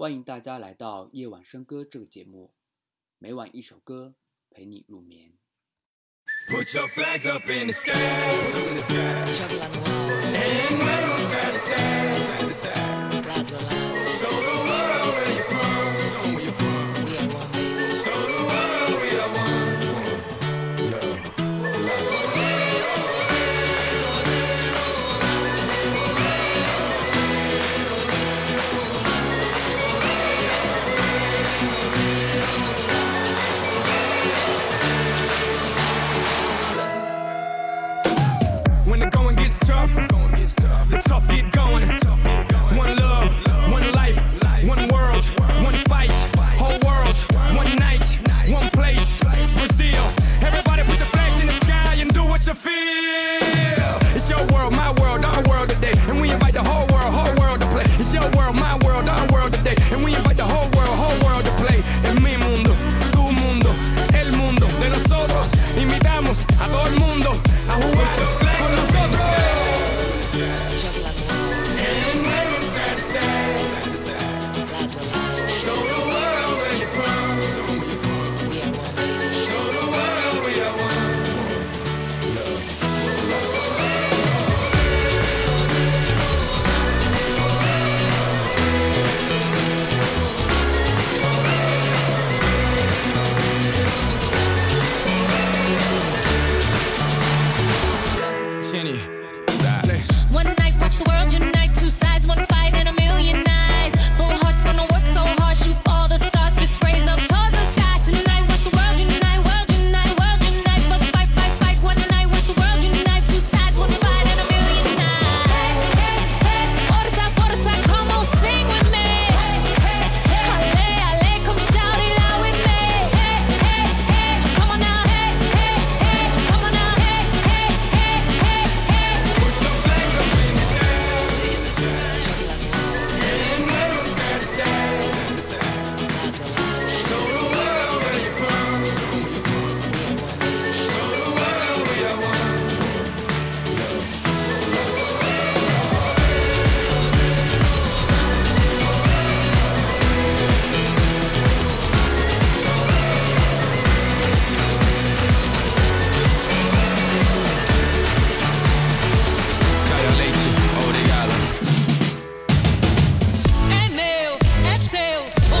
欢迎大家来到《夜晚笙歌》这个节目，每晚一首歌陪你入眠。Put your flags up in the sky, in the. world. My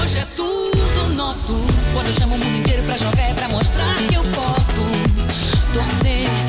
hoje é tudo nosso. Quando eu chamo o mundo inteiro pra jogar, é pra mostrar que eu posso torcer.